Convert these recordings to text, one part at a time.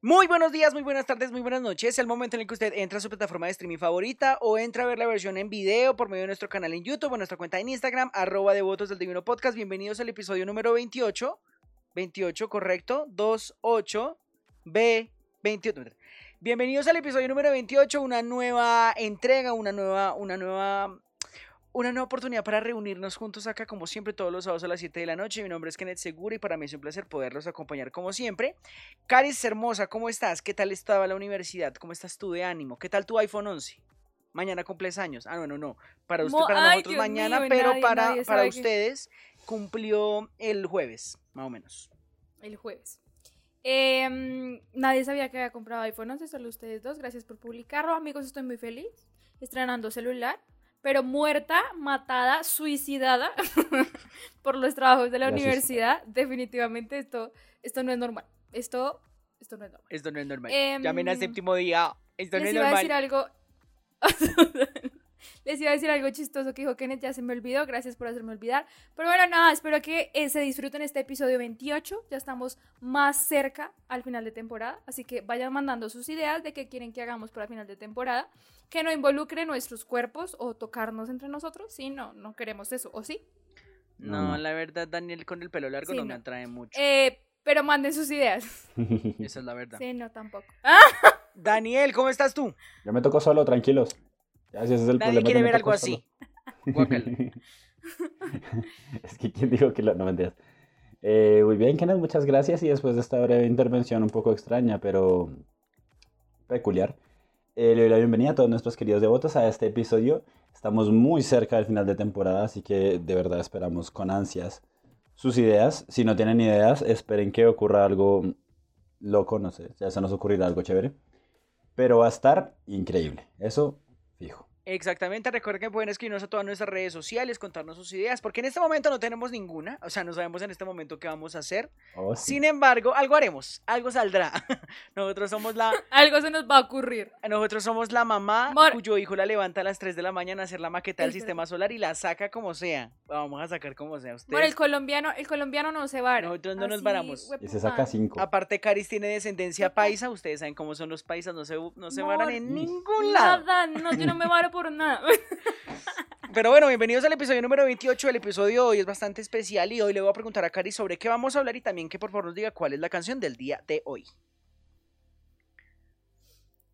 Muy buenos días, muy buenas tardes, muy buenas noches. Es el momento en el que usted entra a su plataforma de streaming favorita o entra a ver la versión en video por medio de nuestro canal en YouTube o nuestra cuenta en Instagram, arroba devotos del Divino Podcast. Bienvenidos al episodio número 28. 28, correcto. 28, B, 28. Bienvenidos al episodio número 28, una nueva entrega, una nueva, una nueva una nueva oportunidad para reunirnos juntos acá, como siempre, todos los sábados a las 7 de la noche. Mi nombre es Kenneth Segura y para mí es un placer poderlos acompañar como siempre. Caris hermosa, ¿cómo estás? ¿Qué tal estaba la universidad? ¿Cómo estás tú de ánimo? ¿Qué tal tu iPhone 11? Mañana cumples años. Ah, bueno, no. Para, usted, para nosotros mañana, pero para, para ustedes cumplió el jueves, más o menos. El jueves. Em, nadie sabía que había comprado iPhone 11, solo ustedes dos. Gracias por publicarlo. Amigos, estoy muy feliz. Estrenando celular pero muerta, matada, suicidada por los trabajos de la universidad, definitivamente esto, esto no es normal. Esto, esto no es normal. Esto no es normal. Eh, Llamen al séptimo día. Esto no es normal. Iba a decir algo. Les iba a decir algo chistoso que dijo Kenneth, ya se me olvidó, gracias por hacerme olvidar. Pero bueno, nada, espero que eh, se disfruten este episodio 28, ya estamos más cerca al final de temporada, así que vayan mandando sus ideas de qué quieren que hagamos para el final de temporada, que no involucre nuestros cuerpos o tocarnos entre nosotros, sí, no, no queremos eso, ¿o sí? No, la verdad, Daniel con el pelo largo no, me atrae mucho. Eh, pero manden sus ideas. Esa es la verdad. Sí, no, tampoco. Daniel, ¿cómo estás tú? Yo me toco solo, tranquilos. Ya, ese es el Nadie quiere ver algo así. es que quién dijo que lo... No me eh, muy bien, Kenneth, muchas gracias. Y después de esta breve intervención un poco extraña, pero peculiar, eh, le doy la bienvenida a todos nuestros queridos devotos a este episodio. Estamos muy cerca del final de temporada, así que de verdad esperamos con ansias sus ideas. Si no tienen ideas, esperen que ocurra algo loco, no sé, ya se nos ocurrirá algo chévere. Pero va a estar increíble. Eso фіг. Exactamente, recuerden que pueden escribirnos a todas nuestras redes sociales, contarnos sus ideas, porque en este momento no tenemos ninguna, o sea, no sabemos en este momento qué vamos a hacer. Oh, Sin embargo, algo haremos, algo saldrá. Nosotros somos la... algo se nos va a ocurrir. Nosotros somos la mamá cuyo hijo la levanta a las 3 de la mañana a hacer la maqueta del sistema solar y la saca como sea. Vamos a sacar como sea. Ustedes. Bueno, el colombiano, el colombiano no se va. Nosotros no nos varamos. Y se saca 5. Aparte, Caris tiene descendencia paisa, ustedes saben cómo son los paisas, no se, no se varan en ningún lado. Nada, no, yo no me varo por nada. Pero bueno, bienvenidos al episodio número 28. El episodio de hoy es bastante especial y hoy le voy a preguntar a Cari sobre qué vamos a hablar y también que por favor nos diga cuál es la canción del día de hoy.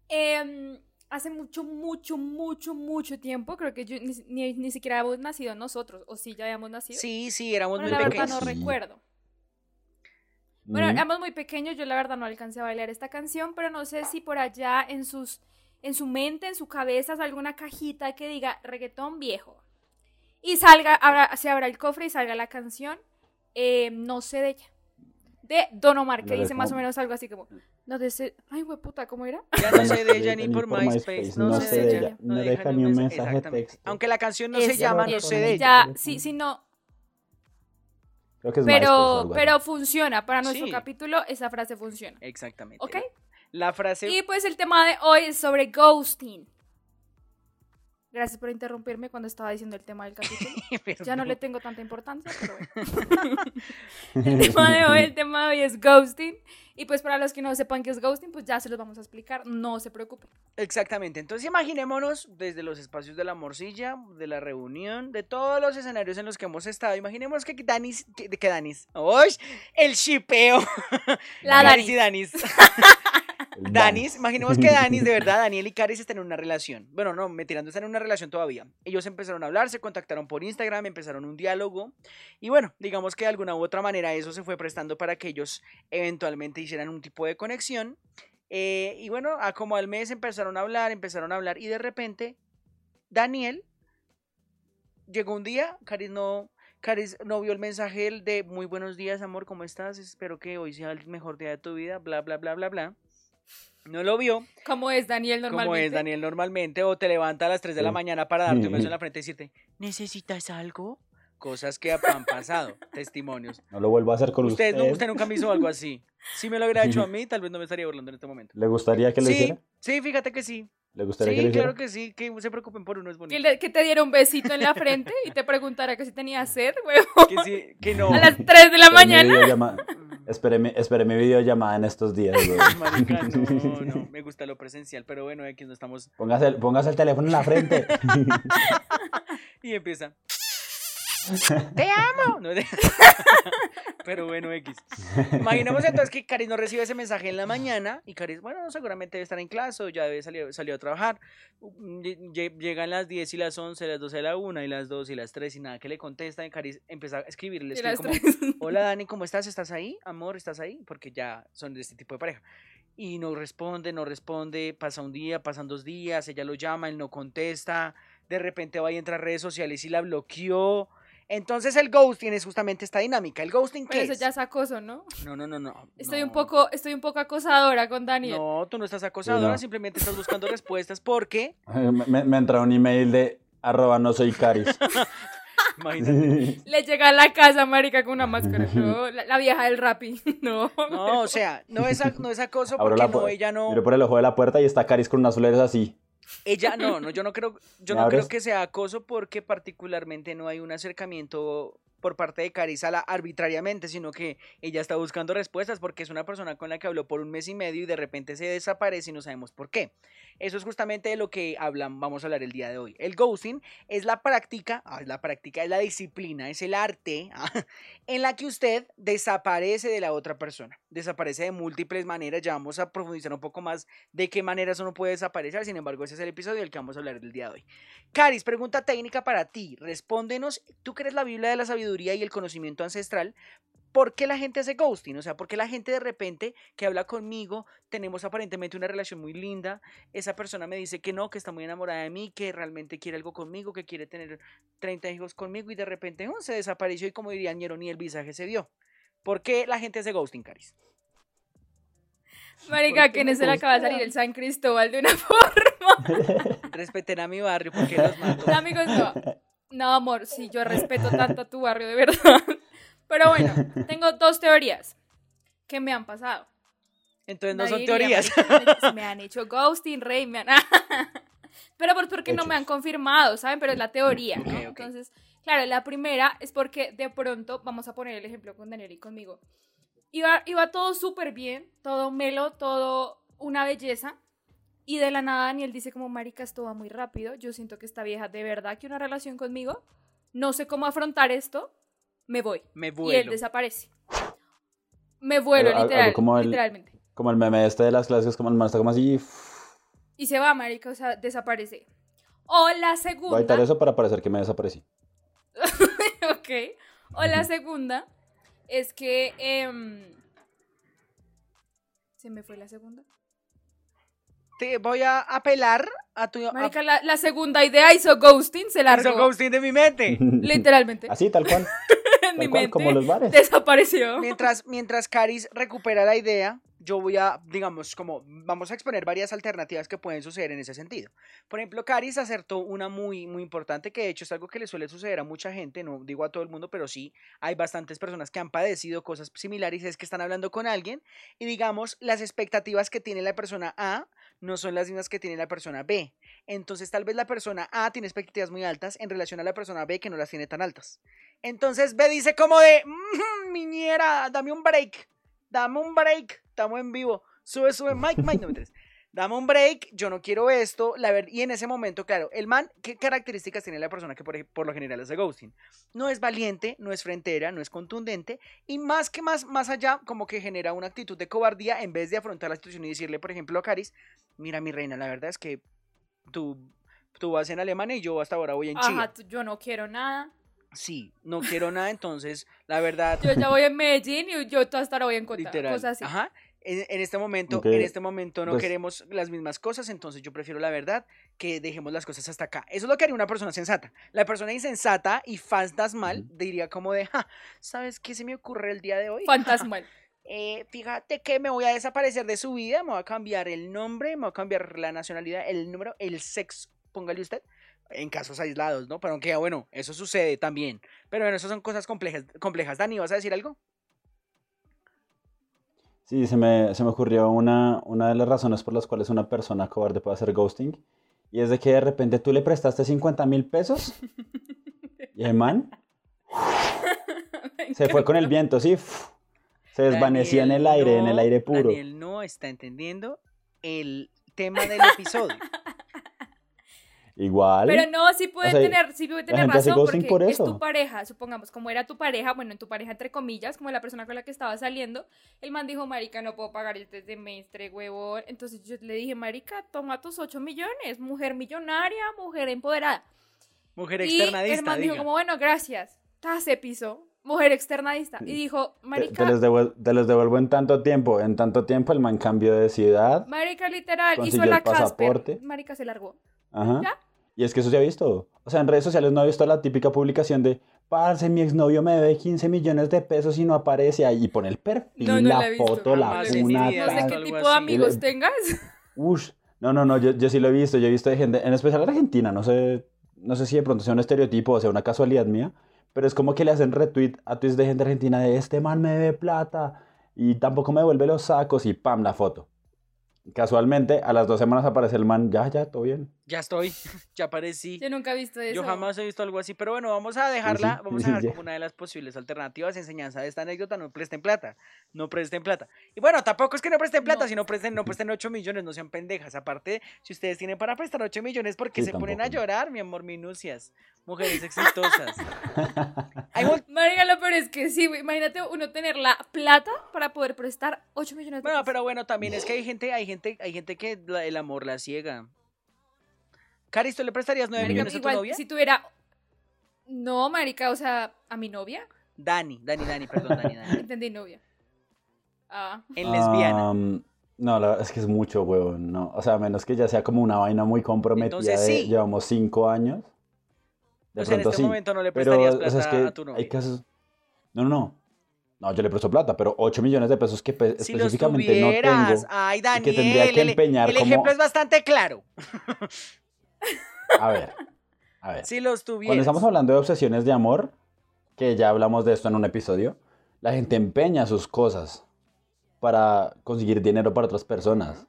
Em, hace mucho, mucho, mucho, mucho tiempo, creo que ni, siquiera habíamos nacido nosotros, o sí, ya habíamos nacido. Sí, sí, éramos muy la pequeños. no recuerdo. Bueno, éramos muy pequeños, yo la verdad no alcancé a bailar esta canción, pero no sé si por allá en sus en su mente, en su cabeza, alguna cajita que diga reggaetón viejo. Y salga, se abra el cofre y salga la canción, eh, no sé de ella. De Don Omar, que dice más o menos algo así como, no sé, ay, güey, puta, ¿cómo era? Ya no sé de ella ni por MySpace, no, sé de ella. No deja ni un mensaje texto. Aunque la canción no se llama, no sé de ella. Ya, sí, sí, no. Creo que es pero, pero funciona, para nuestro capítulo esa frase funciona. Exactamente. ¿Ok? La frase. Y pues el tema de hoy es sobre ghosting. Gracias por interrumpirme cuando estaba diciendo el tema del capítulo. ya no le tengo tanta importancia, pero bueno. el tema de hoy, el tema de hoy es ghosting. Y pues para los que no sepan qué es ghosting, pues ya se los vamos a explicar, no se preocupen. Exactamente, entonces imaginémonos desde los espacios de la morcilla, de la reunión, de todos los escenarios en los que hemos estado. Imaginemos que Danis, que, que Danis, ¡Uy! el shipeo. La Danis y Danis. Danis, imaginemos que Danis, de verdad, Daniel y Caris están en una relación. Bueno, no, me tirando, están en una relación todavía. Ellos empezaron a hablar, se contactaron por Instagram, empezaron un diálogo. Y bueno, digamos que de alguna u otra manera eso se fue prestando para que ellos eventualmente hicieran un tipo de conexión. Eh, y bueno, a como al mes empezaron a hablar, empezaron a hablar. Y de repente, Daniel llegó un día, Caris no, Caris no vio el mensaje de muy buenos días, amor, ¿cómo estás? Espero que hoy sea el mejor día de tu vida, bla, bla, bla, bla, bla. No lo vio. Como es Daniel normalmente. Como es Daniel normalmente. O te levanta a las 3 de la mañana para darte un beso en la frente y decirte, ¿necesitas algo? Cosas que han pasado, testimonios. No lo vuelvo a hacer con usted. Usted, usted nunca me hizo algo así. Si me lo hubiera hecho a mí, tal vez no me estaría burlando en este momento. ¿Le gustaría que le sí, hiciera? Sí, fíjate que sí. ¿Le gustaría que le hiciera? claro que sí, que se preocupen por uno, es bonito. Que, te diera un besito en la frente y te preguntara que si tenía sed, huevo. Que sí, que no. A las 3 de la mañana. Esperé mi, esperé mi videollamada en estos días, güey. Marica, no, no, me gusta lo presencial, pero bueno, aquí no estamos. Póngase el, póngase el teléfono en la frente. y empieza. ¡Te amo! No, pero bueno, X. Imaginemos entonces que Caris no recibe ese mensaje en la mañana y Caris, bueno, seguramente debe estar en clase o ya debe salir, salió a trabajar. Llegan las 10 y las 11, las 12 de la 1 y las 2 y las 3 y nada que le contesta y Caris empieza a escribirle. como, hola Dani, ¿cómo estás? ¿Estás ahí? Amor, ¿estás ahí? Porque ya son de este tipo de pareja. Y no responde, no responde, pasa un día, pasan dos días, ella lo llama, él no contesta, de repente va y entra a redes sociales y la bloqueó entonces el ghosting es justamente esta dinámica. ¿El ghosting qué Pero eso ya es acoso, ¿no? No, no, no, no. Estoy, Un poco, estoy un poco acosadora con Daniel. No, tú no estás acosadora, simplemente estás buscando respuestas porque... Me, me, entra un email de arroba no soy caris. Imagínate. Le llega a la casa, marica, con una máscara. No, la, vieja del rapi. No. No, o sea, no es, no es acoso porque no, ella no... Miro por el ojo de la puerta y está Caris con unas soleras así. Ella, no, no, yo no creo, yo no creo que sea acoso porque particularmente no hay un acercamiento por parte de Carizala arbitrariamente, sino que ella está buscando respuestas porque es una persona con la que habló por un mes y medio y de repente se desaparece y no sabemos por qué. Eso es justamente de lo que hablan, vamos a hablar el día de hoy. El ghosting es la práctica, ah, es la práctica, es la disciplina, es el arte ah, en la que usted desaparece de la otra persona. Desaparece de múltiples maneras, ya vamos a profundizar un poco más de qué maneras uno puede desaparecer, sin embargo ese es el episodio del que vamos a hablar el día de hoy. Caris, pregunta técnica para ti, respóndenos, ¿tú crees la Biblia de la sabiduría? Y el conocimiento ancestral, ¿por qué la gente hace ghosting? O sea, ¿por qué la gente de repente que habla conmigo, tenemos aparentemente una relación muy linda, esa persona me dice que no, que está muy enamorada de mí, que realmente quiere algo conmigo, que quiere tener 30 hijos conmigo y de repente oh, se desapareció y como diría Ñero, ni el visaje se dio? ¿Por qué la gente hace ghosting, Caris? Marica, que no se le acaba de salir el San Cristóbal de una forma. Respeten a mi barrio porque los mato. amigos, no. No, amor, sí, yo respeto tanto a tu barrio, de verdad. Pero bueno, tengo dos teorías que me han pasado. Entonces no son teorías. Me, han hecho ghosting, rey, me han... Pero por porque no me han confirmado, ¿saben? Pero es la teoría, ¿no? Entonces, claro, la primera es porque de pronto, vamos a poner el ejemplo con Daniel y conmigo, iba, iba todo súper bien, todo melo, todo una belleza, y de la nada Daniel dice como, marica, esto va muy rápido, yo siento que esta vieja de verdad que una relación conmigo, no sé cómo afrontar esto, me voy. Me vuelo. Y él desaparece. Me vuelo, literal, como el, literalmente. Como el meme este de las clases, como el man está como así... Y se va, marica, o sea, desaparece. O la segunda... Voy a editar eso para parecer que me desaparecí. ok. O la segunda es que... Em, ¿Se me fue la segunda? Te voy a apelar a tu... Marica, la, segunda idea hizo ghosting, se largó. Hizo ghosting de mi mente. Literalmente. Así, tal cual. en mi mente. Como los bares. Desapareció. Mientras, mientras Caris recupera la idea, yo voy a, digamos, como vamos a exponer varias alternativas que pueden suceder en ese sentido. Por ejemplo, Caris acertó una muy, muy importante que de hecho es algo que le suele suceder a mucha gente, no digo a todo el mundo, pero sí hay bastantes personas que han padecido cosas similares, es que están hablando con alguien y digamos, las expectativas que tiene la persona A no son las mismas que tiene la persona B. Entonces tal vez la persona A tiene expectativas muy altas en relación a la persona B que no las tiene tan altas. Entonces B dice como de, mmm, miñera, dame un break, dame un break, estamos en vivo, sube, sube, Mike, Mike, no me dame un break, yo no quiero esto, la ver y en ese momento, claro, el man, ¿qué características tiene la persona que por, por, lo general hace ghosting? No es valiente, no es frentera, no es contundente, y más que más, más allá, como que genera una actitud de cobardía en vez de afrontar la situación y decirle, por ejemplo, a Caris, mira mi reina, la verdad es que tú, tú vas en Alemania y yo hasta ahora voy en Chile. Ajá, yo no quiero nada. Sí, no quiero nada, entonces, la verdad... Yo ya voy en Medellín y yo hasta ahora voy en Cota, Literal. cosas así. Ajá, en, este momento, en este momento no pues queremos las mismas cosas, entonces yo prefiero la verdad que dejemos las cosas hasta acá. Eso es lo que haría una persona sensata. La persona insensata y fantasmal diría como de, ¿sabes qué se me ocurre el día de hoy? Fantasmal. Eh, fíjate que me voy a desaparecer de su vida, me voy a cambiar el nombre, me voy a cambiar la nacionalidad, el número, el sexo, póngale usted, en casos aislados, ¿no? Pero aunque, bueno, eso sucede también. Pero bueno, eso son cosas complejas. complejas. Dani, ¿vas a decir algo? Sí, se me, se me ocurrió una, una de las razones por las cuales una persona cobarde puede hacer ghosting. Y es de que de repente tú le prestaste 50 mil pesos y el man se fue con el viento, sí. Se desvanecía en el aire, en el aire puro. Daniel no está entendiendo el tema del episodio. Igual. Pero no, sí puede tener, sí puede tener razón porque es tu pareja, supongamos, como era tu pareja, bueno, en tu pareja entre comillas, como la persona con la que estaba saliendo, el man dijo, marica, no puedo pagar este semestre, huevón. Entonces yo le dije, marica, toma tus 8 millones, mujer millonaria, mujer empoderada. Mujer externadista, Y el man dijo como, bueno, gracias, se pisó, mujer externadista. Y dijo, marica... Te, los devuelvo, en tanto tiempo, en tanto tiempo el man cambió de ciudad. Marica, literal, hizo la pasaporte. Marica se largó. Ajá. Y es que eso se ha visto. O sea, en redes sociales no he visto la típica publicación de, parce, mi exnovio me debe 15 millones de pesos y no aparece ahí. Y pone el perfil, la, foto, la funa. No sé qué tipo de amigos tengas. Ush. No, no, no, yo, yo, sí lo he visto. Yo he visto de gente, en especial en Argentina, no sé, no sé si de pronto sea un estereotipo o sea una casualidad mía, pero es como que le hacen retweet a tweets de gente argentina de este man me debe plata y tampoco me devuelve los sacos y pam, la foto. Casualmente, a las dos semanas aparece el man, ya, ya, todo bien. Ya estoy, ya aparecí. Yo nunca he visto eso. Yo jamás he visto algo así, pero bueno, vamos a dejarla, vamos a dejar como una de las posibles alternativas de enseñanza de esta anécdota, no presten plata, no presten plata. Y bueno, tampoco es que no presten plata, si no presten, no presten 8 millones, no sean pendejas. Aparte, si ustedes tienen para prestar 8 millones, ¿por qué se ponen a llorar, mi amor, minucias? Mujeres exitosas. Marica, lo peor es que sí, imagínate uno tener la plata para poder prestar 8 millones de Bueno, pero bueno, también es que hay gente, hay gente, hay gente que el amor la ciega. Caris, ¿tú le prestarías 9 millones a tu novia? Si tuviera. No, marica, o sea, ¿a mi novia? Dani, Dani, Dani, perdón, Dani, Dani. Entendí novia. Ah. En lesbiana. no, la verdad es que es mucho, huevón. No. O sea, a menos que ya sea como una vaina muy comprometida. Entonces, sí. llevamos 5 años. De pues pronto en este momento no le prestarías plata a tu novia. Hay casos... No, no, no. No, yo le presto plata, pero 8 millones de pesos que específicamente no tengo. Ay, Daniel, que tendría que empeñar el, el ejemplo es bastante claro. A ver, a ver. Si los tuvieras. Cuando estamos hablando de obsesiones de amor, que ya hablamos de esto en un episodio, la gente empeña sus cosas para conseguir dinero para otras personas.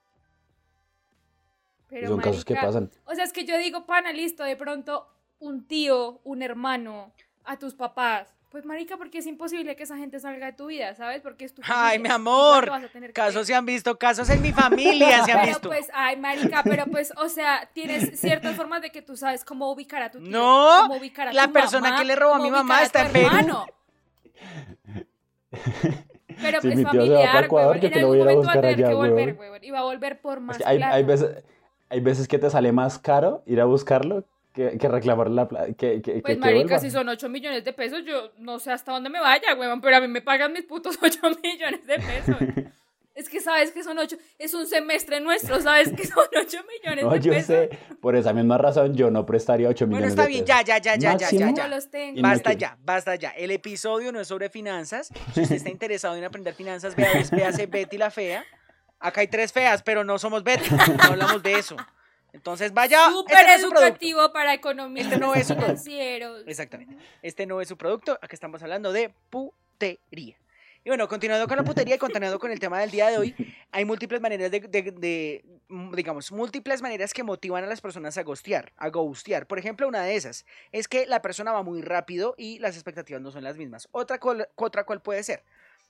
Pero, son casos que pasan. O sea, es que yo digo, pana, listo, de pronto un tío, un hermano, a tus papás, pues marica, porque es imposible que esa gente salga de tu vida, ¿sabes? Porque es tu Ay, mi amor. Casos se han visto, casos en mi familia se han visto. Pues, ay, marica, pero pues, o sea, tienes ciertas formas de que tú sabes cómo ubicar a tu tío, no, cómo ubicar a la persona que le robó a mi mamá está en Perú. Pero pues familiar, güey. En algún momento va a tener que volver, güey. Y va a volver por más hay, hay, veces, hay veces que te sale más caro ir a buscarlo que, que reclamar la plata. Que, que, pues, marica, si son 8 millones de pesos, yo no sé hasta dónde me vaya, weón, pero a mí me pagan mis putos 8 millones de pesos. es que sabes que son 8, es un semestre nuestro, sabes que son 8 millones no, de yo sé, por esa misma razón yo no prestaría 8 millones de pesos. Bueno, está bien, ya, ya, ya, ya, ya, ya. Los tengo. Basta ya, basta ya. El episodio no es sobre finanzas. Si usted está interesado en aprender finanzas, vea, véase Betty la fea. Acá hay tres feas, pero no somos Betty, no hablamos de eso. Entonces, vaya. Súper este educativo para economistas este no es su financieros. Exactamente. Este no es su producto. Aquí estamos hablando de putería. Y bueno, continuando con la putería y continuando con el tema del día de hoy, hay múltiples maneras de, digamos, múltiples maneras que motivan a las personas a ghostear, a ghostear. Por ejemplo, una de esas es que la persona va muy rápido y las expectativas no son las mismas. Otra, otra cual puede ser.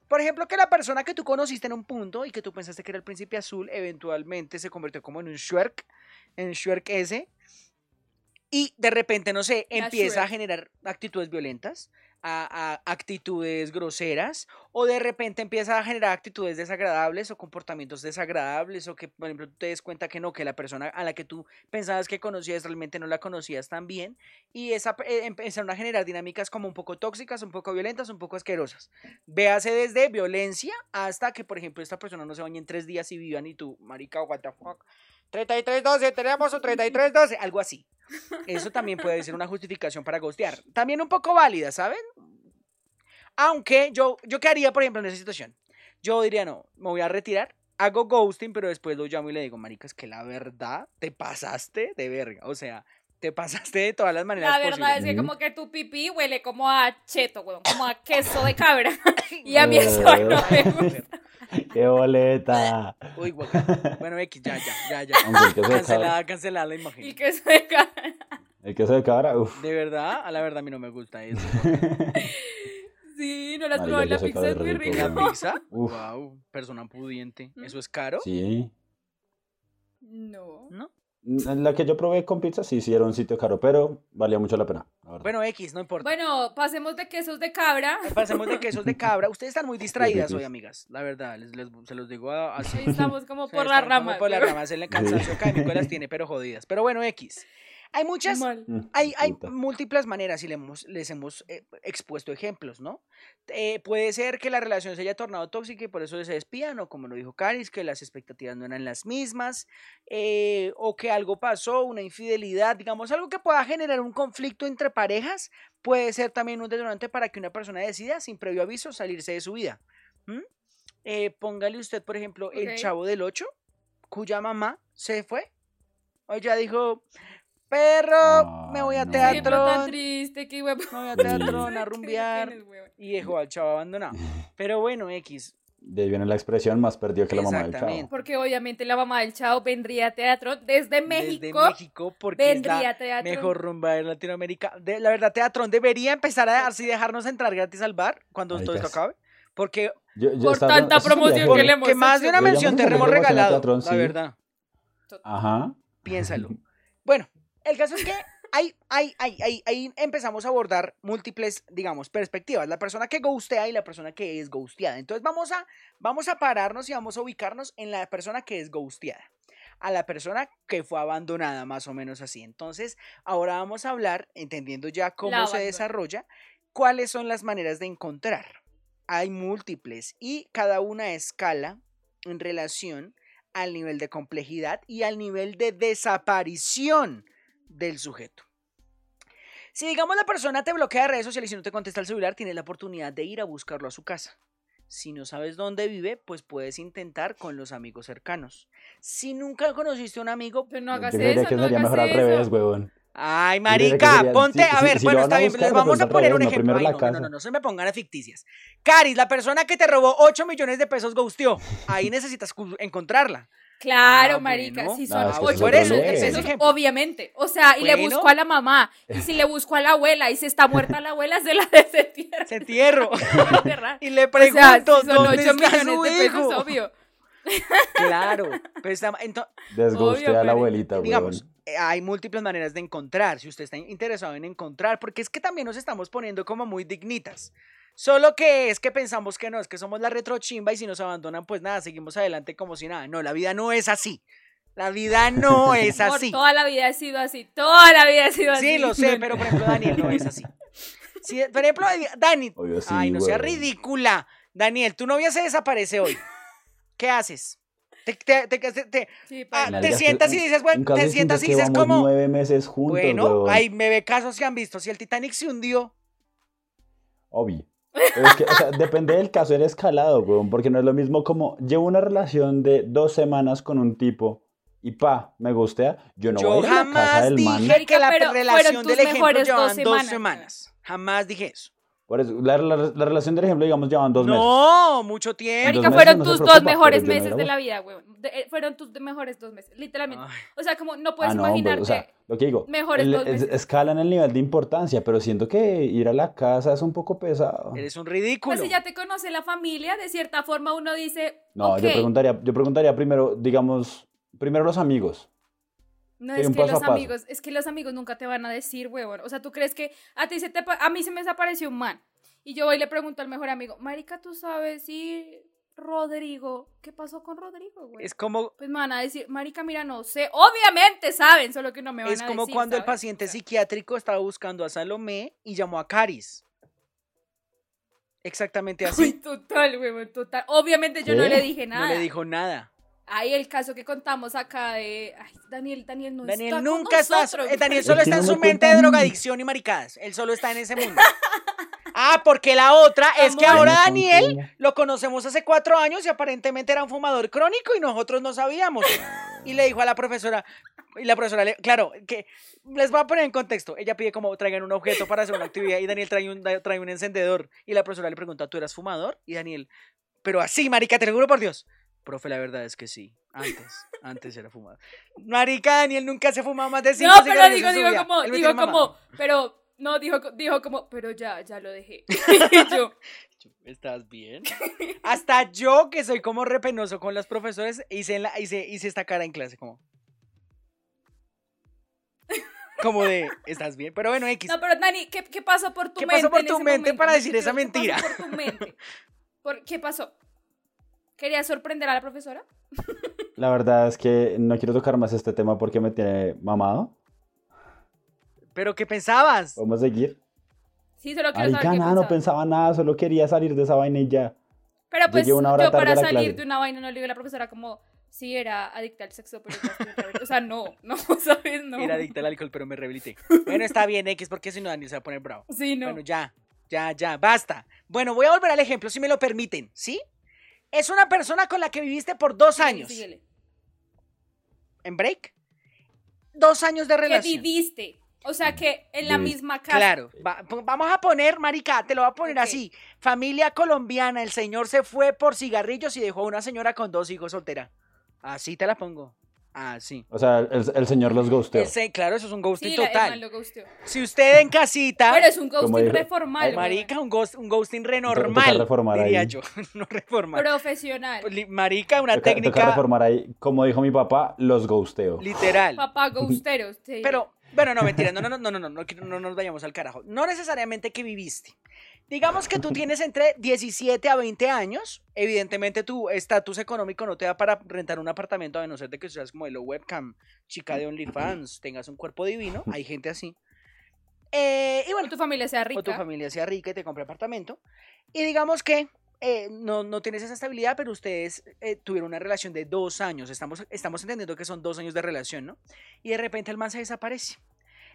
Por ejemplo, que la persona que tú conociste en un punto y que tú pensaste que era el príncipe azul, eventualmente se convirtió como en un Shrek en Shrek S. Y de repente, no sé, empieza a generar actitudes violentas, a, actitudes groseras, o de repente empieza a generar actitudes desagradables o comportamientos desagradables, o que, por ejemplo, tú te des cuenta que no, que la persona a la que tú pensabas que conocías realmente no la conocías tan bien, y esa, eh, empezaron a generar dinámicas como un poco tóxicas, un poco violentas, un poco asquerosas. Véase desde violencia hasta que, por ejemplo, esta persona no se bañe en tres días y vivan y tú, marica, what the fuck 3312, tenemos un 3312, algo así. Eso también puede ser una justificación para ghostear. También un poco válida, ¿saben? Aunque yo, yo qué haría, por ejemplo, en esa situación. Yo diría, no, me voy a retirar, hago ghosting, pero después lo llamo y le digo, marica, es que la verdad te pasaste de verga. O sea, te pasaste de todas las maneras La verdad es que como que tu pipí huele como a cheto, como a queso de cabra. y a mí eso no me gusta. ¡Qué boleta! Uy, Bueno, X, ya, ya, ya, ya. Cancelada, cancelada la imagen. El queso de cabra. El queso de cabra, uff. De verdad, a la verdad a mí no me gusta eso. Sí, no las probé, la pizza es muy rica. ¿La pizza? Wow, persona pudiente. ¿Mm? ¿Eso es caro? Sí. No. ¿No? La que yo probé con pizza sí, sí era un sitio caro, pero valía mucho la pena. bueno, X, no importa. Bueno, pasemos de quesos de cabra. Pasemos de quesos de cabra. Ustedes están muy distraídas hoy, amigas. La verdad, les, se los digo así. estamos como por las ramas. Por las ramas, el cansancio académico las tiene, pero jodidas. Pero bueno, X. Hay muchas, mm, hay, hay múltiples maneras y les hemos, les hemos eh, expuesto ejemplos, ¿no? Eh, puede ser que la relación se haya tornado tóxica y por eso se despidan, o como lo dijo Caris, que las expectativas no eran las mismas, eh, o que algo pasó, una infidelidad, digamos, algo que pueda generar un conflicto entre parejas, puede ser también un detonante para que una persona decida, sin previo aviso, salirse de su vida. póngale usted, por ejemplo, el chavo del 8, cuya mamá se fue, o ya dijo, Perro, me voy a teatro. tan triste, qué Me voy a teatro a rumbear. y dejó al chavo abandonado. Pero bueno, X. De ahí viene la expresión más perdido que la mamá del chavo. Porque obviamente la mamá del chavo vendría a teatro desde México. Desde México, porque vendría es la mejor rumba en Latinoamérica. De, la verdad, Teatrón debería empezar a así dejarnos entrar gratis al bar cuando todo esto acabe. Porque por tanta promoción que le hemos Que más de una mención te hemos regalado, la verdad. Ajá. Piénsalo. Bueno, el caso es que ahí, ahí, ahí, ahí, empezamos a abordar múltiples, digamos, perspectivas. La persona que ghostea y la persona que es ghosteada. Entonces vamos a, vamos a pararnos y vamos a ubicarnos en la persona que es ghosteada. A la persona que fue abandonada, más o menos así. Entonces, ahora vamos a hablar, entendiendo ya cómo se desarrolla, cuáles son las maneras de encontrar. Hay múltiples y cada una escala en relación al nivel de complejidad y al nivel de desaparición del sujeto. Si digamos la persona te bloquea de redes sociales y no te contesta el celular, tienes la oportunidad de ir a buscarlo a su casa. Si no sabes dónde vive, pues puedes intentar con los amigos cercanos. Si nunca conociste a un amigo, pero no hagas eso, que sería mejor al revés, huevón. Ay, marica, ponte, a ver, bueno, está bien, les vamos a poner un ejemplo. no, no, no, no, se me pongan a ficticias. Caris, la persona que te robó 8 millones de pesos ghosteó. Ahí necesitas encontrarla. Claro, ah, marica, si son ocho pesos, obviamente. O sea, y le busco a la mamá, y si le busco a la abuela, y si está muerta la abuela, se la desentierro. Se entierro. y le pregunto, o sea, ¿dónde está su hijo? obvio. Claro, pero Desguste a la abuelita, Digamos, hay múltiples maneras de encontrar, si usted está interesado en encontrar, porque es que también nos estamos poniendo como muy dignitas. Solo que es que pensamos que no, es que somos la retrochimba y si nos abandonan, pues nada, seguimos adelante como si nada. No, la vida no es así. La vida no es así. toda la vida ha sido así. Toda la vida ha sido así. Sí, lo sé, pero por ejemplo, Daniel no es así. por ejemplo, Dani. ay, no sea ridícula. Daniel, tu novia se desaparece hoy. ¿Qué haces? Te, te, te, ah, sientas y dices, bueno, te sientas y dices como. nueve meses juntos. Bueno, hay me ve casos que han visto. Si el Titanic se hundió. Obvio. Es que, o sea, depende del caso, era escalado, weón, porque no es lo mismo como llevo una relación de dos semanas con un tipo y pa, me gustea, yo no voy a la casa del man. dije que la relación del ejemplo llevan dos semanas. Jamás dije eso. Por eso, la, relación del ejemplo, digamos, llevan dos meses. No, mucho tiempo. Marica, fueron tus dos mejores meses de la vida, güey. Eh, fueron tus mejores dos meses, literalmente. O sea, como no puedes ah, imaginarte. o sea, lo que digo, mejores dos meses. escalan el nivel de importancia, pero siento que ir a la casa es un poco pesado. Eres un ridículo. Pues si ya te conoce la familia, de cierta forma uno dice. No, yo preguntaría, yo preguntaría primero, digamos, primero los amigos. No, es que los amigos, es que los amigos nunca te van a decir, huevón. O sea, tú crees que a ti se te, a mí se me desapareció un man. Y yo voy y le pregunto al mejor amigo, Marica, ¿tú sabes si Rodrigo, qué pasó con Rodrigo, güey? Es como... Pues me van a decir, Marica, mira, no sé. Obviamente saben, solo que no me van a decir. Es como cuando el paciente psiquiátrico estaba buscando a Salomé y llamó a Caris. Exactamente así. Uy, total, güey, total. Obviamente yo no le dije nada. No le dijo nada. Ahí el caso que contamos acá de ay, Daniel, Daniel no Daniel está nunca está, eh, Daniel solo está en su mente de drogadicción y maricadas. Él solo está en ese mundo. Ah, porque la otra es que ahora Daniel lo conocemos hace cuatro años y aparentemente era un fumador crónico y nosotros no sabíamos. Y le dijo a la profesora, y la profesora, le, claro, que les voy a poner en contexto. Ella pide como traigan un objeto para hacer una actividad y Daniel trae un, trae un encendedor. Y la profesora le pregunta, ¿tú eras fumador? Y Daniel, pero así, marica, te lo juro por Dios. Profe, la verdad es que sí. Antes, antes era fumador. Marica, Daniel nunca se fumaba más de cinco No, pero digo, digo como, digo como, pero no, dijo, dijo como, pero ya, ya lo dejé. yo, ¿estás bien? Hasta yo, que soy como repenoso con los profesores, hice, la, hice, hice esta cara en clase, como... Como de, ¿estás bien? Pero bueno, X. No, pero Dani, ¿qué, qué pasó por tu ¿Qué mente? pasó por tu mente momento? para decir ¿qué- esa qué pasó mentira? por tu mente? ¿Por- ¿Qué pasó? ¿Querías sorprender a la profesora? La verdad es que no quiero tocar más este tema porque me tiene mamado. ¿Pero qué pensabas? Vamos a seguir. Sí, solo quiero Marica, saber qué nada, no pensaba nada, solo quería salir de esa vaina y ya. Pero pues Llegué una hora yo para salir clase. de una vaina no le digo a la profesora como sí era adicta al sexo, pero ya estoy otra vez". O sea, no, no, ¿sabes? No. Era adicta al alcohol, pero me rehabilité. Bueno, está bien, X, porque si no, Dani se va a poner bravo. Sí, no. Bueno, ya, ya, ya, basta. Bueno, voy a volver al ejemplo, si me lo permiten, ¿sí? Es una persona con la que viviste por dos años. Síguele. ¿En break? Dos años de Que relación. viviste. O sea, que en la Viviste. misma casa. Claro, va- vamos a poner, marica, te lo voy a poner así. Familia colombiana, el señor se fue por cigarrillos y dejó a una señora con dos hijos soltera. Así te la pongo. Así. O sea, el, el señor los gusteó. Ese, claro, eso es un ghosting Sí, la, el total. man lo ghosteó. Si usted en casita, Pero es un Como ghosting dijo- reformal. Ay, marica, un, ghost, un ghosting toca renormal, reformar diría ahí. yo. no reformal. Profesional. Pues, li- Marica, una Toca, toca técnica reformar ahí, como dijo mi papá, los gusteo. literal. Papá ghostero. sí. Pero, bueno, no, mentira, no, no, no, no, no, no, no, nos vayamos al carajo. No necesariamente que viviste. Digamos que tú tienes entre 17 a 20 años. Evidentemente tu estatus económico no te da para rentar un apartamento, a no ser de que seas modelo webcam, chica de OnlyFans, tengas un cuerpo divino. Hay gente así. Eh, y O bueno, tu familia sea rica. o tu familia sea rica y te compre apartamento. Y digamos que eh, no, no tienes esa estabilidad, pero ustedes eh, tuvieron una relación de dos años. Estamos, estamos entendiendo que son dos años de relación, ¿no? Y de repente el man se desaparece.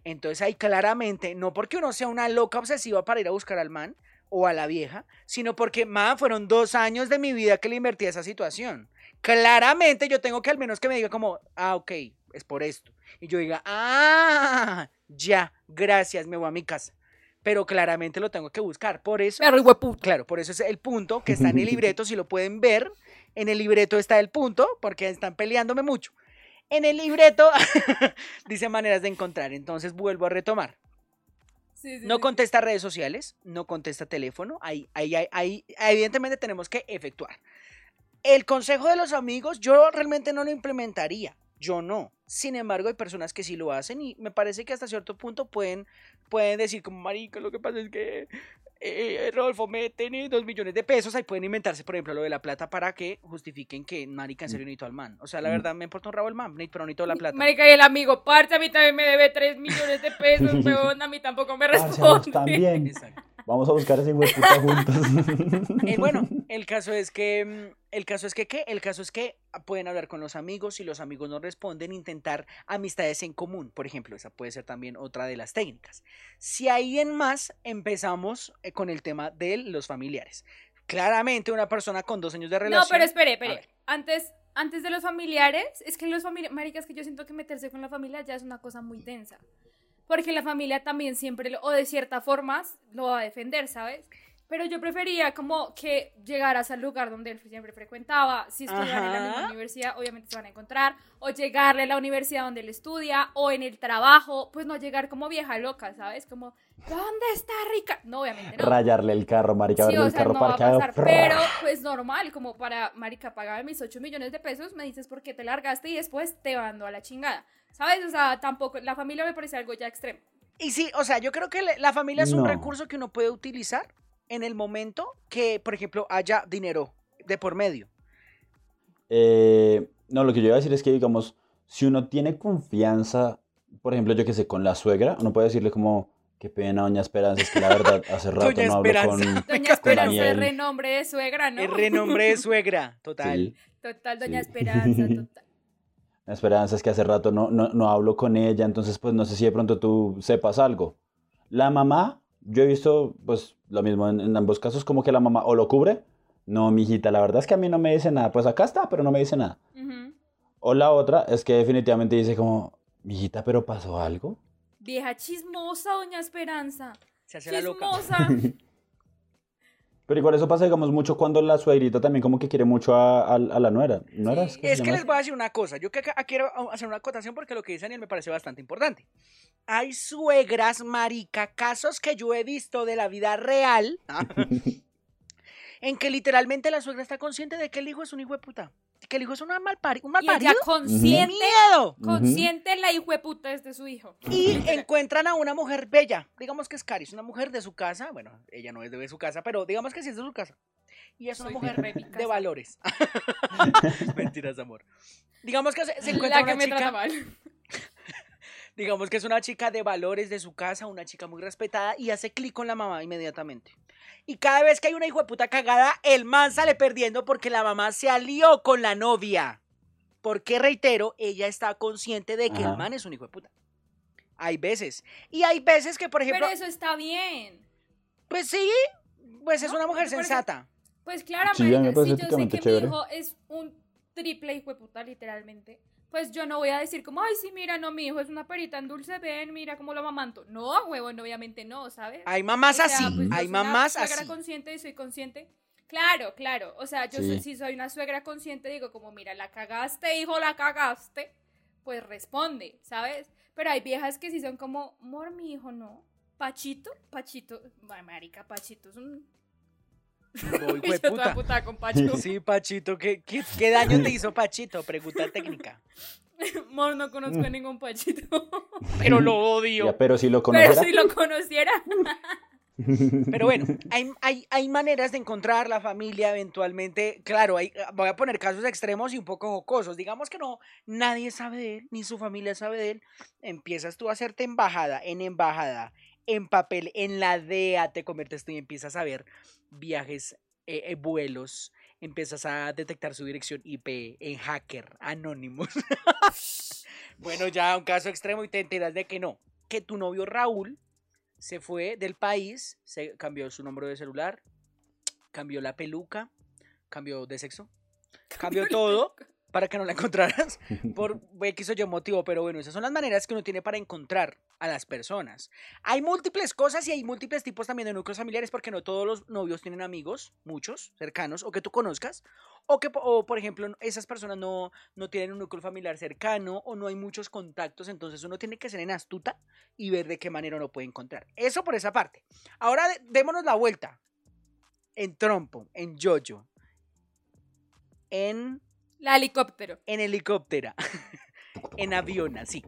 Entonces ahí claramente, no porque uno sea una loca obsesiva para ir a buscar al man o a la vieja, sino porque, man, fueron dos años de mi vida que le invertí a esa situación. Claramente yo tengo que al menos que me diga como, ah, ok, es por esto. Y yo diga, ah, ya, gracias, me voy a mi casa. Pero claramente lo tengo que buscar. Por eso, claro, por eso es el punto que está en el libreto, si lo pueden ver, en el libreto está el punto, porque están peleándome mucho. En el libreto dice maneras de encontrar, entonces vuelvo a retomar. Sí, sí, No sí. contesta redes sociales, no contesta teléfono, ahí, ahí, ahí, ahí evidentemente tenemos que efectuar. El consejo de los amigos yo realmente no lo implementaría, yo no. Sin embargo, hay personas que sí lo hacen y me parece que hasta cierto punto pueden, pueden decir como, marica, lo que pasa es que eh, Rodolfo me tiene dos millones de pesos, ahí pueden inventarse, por ejemplo, lo de la plata para que justifiquen que marica en serio necesito al man. O sea, la Mm. verdad me importa un rabo el man, pero necesito la plata. Marica, y el amigo, parce, a mí también me debe 3 millones de pesos, weón, a mí tampoco me Parce, a vos responde. también. Exacto. Vamos a buscar ese hueputa juntos. Eh, bueno, el caso es que, mm, el caso es que, ¿qué? El caso es que pueden hablar con los amigos, si los amigos no responden, intentar amistades en común, por ejemplo, esa puede ser también otra de las técnicas. Si ahí en más empezamos eh, con el tema de los familiares. Claramente una persona con dos años de relación. No, pero espere, espere. Antes, antes de los familiares, es que los familiares, maricas, que yo siento que meterse con la familia ya es una cosa muy tensa. Porque la familia también siempre, lo- o de cierta forma, lo va a defender, ¿sabes? Pero yo prefería como que llegaras al lugar donde él siempre frecuentaba, si estudiaban en la misma Ajá. universidad, obviamente se van a encontrar, o llegarle a la universidad donde él estudia, o en el trabajo, pues no llegar como vieja loca, ¿sabes? Como, ¿dónde está rica? No, obviamente no. Rayarle el carro, marica, Sí, verle o el sea, carro no va a parqueado. pasar, pero pues normal, como para, marica, pagarme mis 8 millones de pesos, me dices por qué te largaste y después te mando a la chingada, ¿sabes? O sea, tampoco, la familia me parece algo ya extremo. Y sí, o sea, yo creo que la familia es un recurso que uno puede utilizar en el momento que, por ejemplo, haya dinero de por medio. Eh, no, lo que yo iba a decir es que, digamos, si uno tiene confianza, por ejemplo, yo que sé, con la suegra, uno puede decirle como, qué pena, doña Esperanza, es que la verdad, hace rato Doña no hablo Esperanza. con... Doña. Esperanza es renombre de suegra, ¿no? El renombre de suegra, total. Sí, Total, Doña Sí. Esperanza, total. Esperanza es que hace rato no, no, no hablo con ella, entonces pues no sé si de pronto tú sepas algo. La mamá, yo he visto pues lo mismo en, en ambos casos, como que la mamá o lo cubre, no, mijita, la verdad es que a mí no me dice nada, pues acá está, pero no me dice nada. O la otra es que definitivamente dice como, mijita, pero pasó algo. Vieja chismosa, Doña Esperanza. Se hace la loca. Pero igual eso pasa, digamos, mucho cuando la suegrita también como que quiere mucho a, la nuera. ¿No es que les voy a decir una cosa. Yo que quiero hacer una acotación porque lo que dice Daniel me parece bastante importante. Hay suegras, marica, casos que yo he visto de la vida real, en que literalmente la suegra está consciente de que el hijo es un hijo de puta que el hijo es una mal pari un mal parido. consciente, miedo. consciente la hijo de puta es de su hijo. Y encuentran a una mujer bella, digamos que es Caris, una mujer de su casa, bueno, ella no es de su casa, pero digamos que sí es de su casa. Y es una mujer de, valores. Mentiras, amor. Digamos que se, encuentra una chica... digamos que es una chica de valores de su casa, una chica muy respetada y hace clic con la mamá inmediatamente. Y cada vez que hay una hijo de puta cagada, el man sale perdiendo porque la mamá se alió con la novia. Porque, reitero, ella está consciente de que el man es un hijo de puta. Hay veces. Y hay veces que, por ejemplo. Pero eso está bien. Pues sí, pues es una mujer sensata. Pues claramente, si yo sé que mi hijo es un triple hijo de puta, literalmente pues yo no voy a decir como, ay, sí, mira, no, mi hijo es una perita en dulce, ven, mira cómo lo mamanto. No, huevón, obviamente no, ¿sabes? Hay mamás así, pues, hay mamás así. suegra consciente y soy consciente. Claro, claro, o sea, yo si soy una suegra consciente, digo como, mira, la cagaste, hijo, la cagaste, pues responde, ¿sabes? Pero hay viejas que sí son como, mor, mi hijo, no. Pachito, Pachito, marica, Pachito es un puta. con Pachito. Sí, Pachito, ¿qué, qué, daño te hizo Pachito? Pregunta técnica. Mor, no conozco a ningún Pachito. pero lo odio. pero si lo conociera. Pero si lo conociera. Pero bueno, hay, hay, hay, maneras de encontrar la familia eventualmente. Claro, hay, voy a poner casos extremos y un poco jocosos. Digamos que no, nadie sabe de él, ni su familia sabe de él. Empiezas tú a hacerte embajada en embajada, en papel, en la DEA te conviertes tú y empiezas a ver viajes, eh, eh, vuelos, empiezas a detectar su dirección IP en hacker anónimos. bueno, ya un caso extremo y te enteras de que no, que tu novio Raúl se fue del país, se cambió su número de celular, cambió la peluca, cambió de sexo, cambió todo para que no la encontraras por X o Y motivo, pero bueno, esas son las maneras que uno tiene para encontrar a las personas. Hay múltiples cosas y hay múltiples tipos también de núcleos familiares porque no todos los novios tienen amigos, muchos, cercanos, o que tú conozcas, o que, o, por ejemplo, esas personas no, no tienen un núcleo familiar cercano o no hay muchos contactos, entonces uno tiene que ser en astuta y ver de qué manera uno puede encontrar. Eso por esa parte. Ahora démonos la vuelta. En trompo, en yoyo, en la helicóptero. En helicóptera. en avión, así.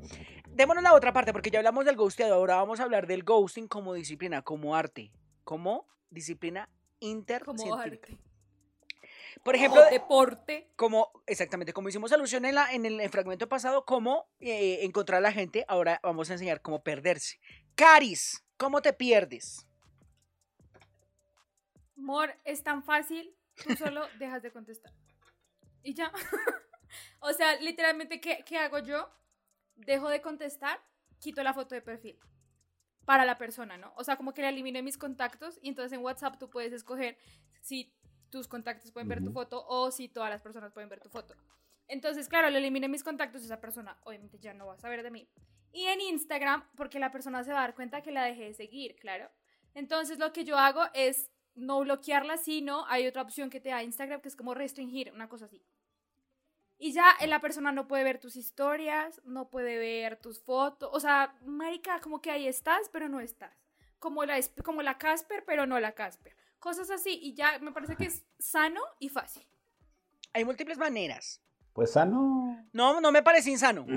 Démonos la otra parte, porque ya hablamos del ghosteado. Ahora vamos a hablar del ghosting como disciplina, como arte, como disciplina intercientífica. Por ejemplo, deporte. Como, exactamente, como hicimos alusión en, la, en el fragmento pasado, cómo eh, encontrar a la gente, ahora vamos a enseñar cómo perderse. Caris, ¿cómo te pierdes? Amor, es tan fácil, tú solo dejas de contestar. Y ya. o sea, literalmente, ¿qué, ¿qué hago yo? Dejo de contestar, quito la foto de perfil para la persona, ¿no? O sea, como que le elimine mis contactos y entonces en WhatsApp tú puedes escoger si tus contactos pueden ver tu foto o si todas las personas pueden ver tu foto. Entonces, claro, le elimine mis contactos, esa persona obviamente ya no va a saber de mí. Y en Instagram, porque la persona se va a dar cuenta que la dejé de seguir, claro. Entonces, lo que yo hago es no bloquearla, sino hay otra opción que te da Instagram que es como restringir, una cosa así. Y ya la persona no puede ver tus historias, no puede ver tus fotos. O sea, marica, como que ahí estás, pero no estás. Como la, como la Casper, pero no la Casper. Cosas así. Y ya me parece que es sano y fácil. Hay múltiples maneras. Pues sano. No, no me parece insano.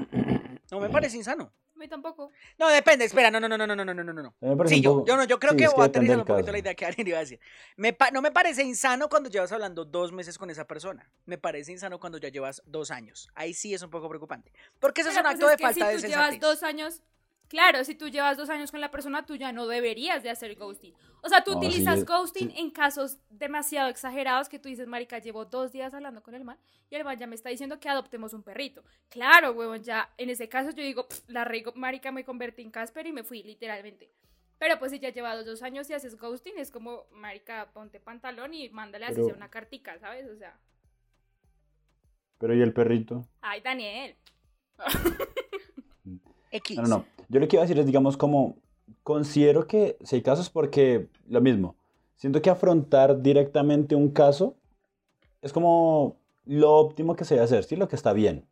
No me parece insano. A mí tampoco. No, depende, espera, no, no, no, no, no, no, no, no, no. Sí, yo, yo, no, yo creo que voy a aterrizar un poquito la idea que alguien iba a decir. Me no me parece insano cuando llevas hablando dos meses con esa persona. Me parece insano cuando ya llevas dos años. Ahí sí es un poco preocupante. Porque eso es un pues acto de falta de sensatez. llevas dos años Claro, si tú llevas dos años con la persona, tú ya no deberías de hacer ghosting. O sea, tú utilizas ghosting en casos demasiado exagerados que tú dices, marica, llevo dos días hablando con el man y el man ya me está diciendo que adoptemos un perrito. Claro, huevón, ya en ese caso yo digo, la rey marica, me convertí en Casper y me fui, literalmente. Pero pues si ya llevas dos años y haces ghosting, es como, marica, ponte pantalón y mándale así una cartica, ¿sabes? O sea. Pero ¿y el perrito? Ay, Daniel. X. No, no, Yo lo que iba a decir es, digamos, como considero que si hay casos porque lo mismo, Siento que afrontar directamente un caso es como lo óptimo que se debe hacer, sí, lo que está bien.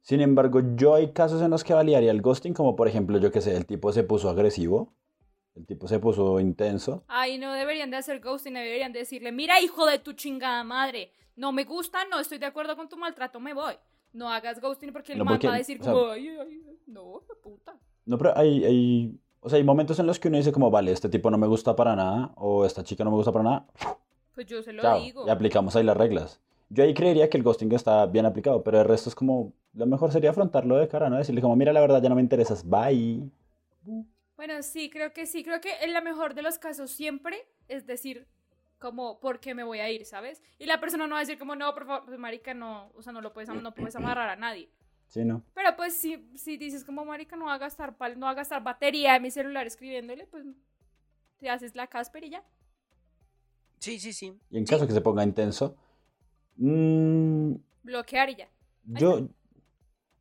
Sin embargo, yo hay casos en los que validaría el ghosting, como por ejemplo, yo que sé, el tipo se puso agresivo, el tipo se puso intenso. Ay, no deberían de hacer ghosting, deberían decirle, mira hijo de tu chingada madre, no me gusta, no estoy de acuerdo con tu maltrato, me voy. No hagas ghosting porque el no, va a decir como, ay, ay, no, puta. No, pero hay, hay, o sea, hay momentos en los que uno dice como, vale, este tipo no me gusta para nada, o esta chica no me gusta para nada. Pues yo se lo digo. Y aplicamos ahí las reglas. Yo ahí creería que el ghosting está bien aplicado, pero el resto es como, lo mejor sería afrontarlo de cara, ¿no? Decirle como, mira, la verdad ya no me interesas, bye. Bueno, sí, creo que sí, creo que en la mejor de los casos siempre es decir, como, ¿por qué me voy a ir, sabes? Y la persona no va a decir como, no, por favor, pues, marica, no, o sea, no lo puedes, no puedes amarrar a nadie. Sí, ¿no? Pero pues si, si dices como, marica, no va a gastar, no va a gastar batería de mi celular escribiéndole, pues te haces la Casper y ya. Sí, sí, sí. Y en caso que se ponga intenso, mmm, bloquear y ya. Yo,